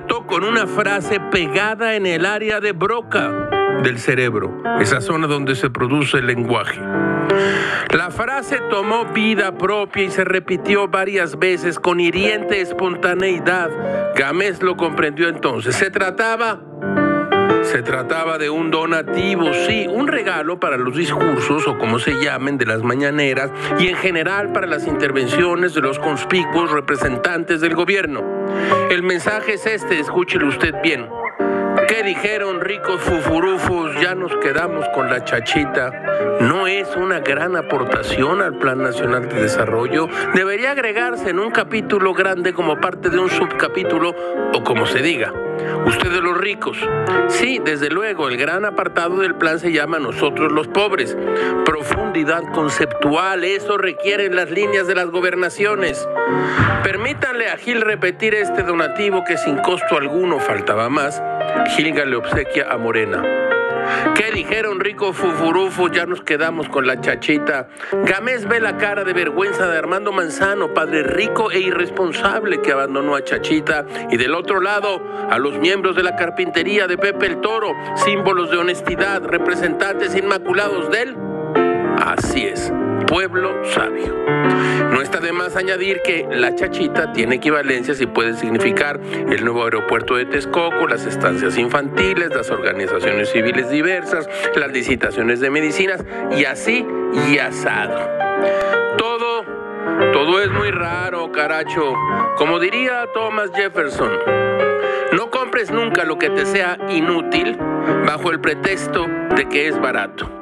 con una frase pegada en el área de Broca del cerebro, esa zona donde se produce el lenguaje. La frase tomó vida propia y se repitió varias veces con hiriente espontaneidad. Gámez lo comprendió entonces. Se trataba se trataba de un donativo, sí, un regalo para los discursos o como se llamen de las mañaneras y en general para las intervenciones de los conspicuos representantes del gobierno. El mensaje es este, escúchelo usted bien. ¿Qué dijeron ricos fufurufos? Ya nos quedamos con la chachita. ¿No es una gran aportación al Plan Nacional de Desarrollo? Debería agregarse en un capítulo grande como parte de un subcapítulo o como se diga. Ustedes los ricos. Sí, desde luego, el gran apartado del plan se llama Nosotros los pobres. Profundidad conceptual, eso requieren las líneas de las gobernaciones. Permítanle a Gil repetir este donativo que sin costo alguno faltaba más. Gilga le obsequia a Morena. ¿Qué dijeron rico fufurufo? Ya nos quedamos con la chachita. Gamés ve la cara de vergüenza de Armando Manzano, padre rico e irresponsable que abandonó a Chachita. Y del otro lado, a los miembros de la carpintería de Pepe el Toro, símbolos de honestidad, representantes inmaculados de él. Así es pueblo sabio. No está de más añadir que la chachita tiene equivalencias y puede significar el nuevo aeropuerto de Texcoco, las estancias infantiles, las organizaciones civiles diversas, las licitaciones de medicinas y así y asado. Todo, todo es muy raro, caracho. Como diría Thomas Jefferson, no compres nunca lo que te sea inútil bajo el pretexto de que es barato.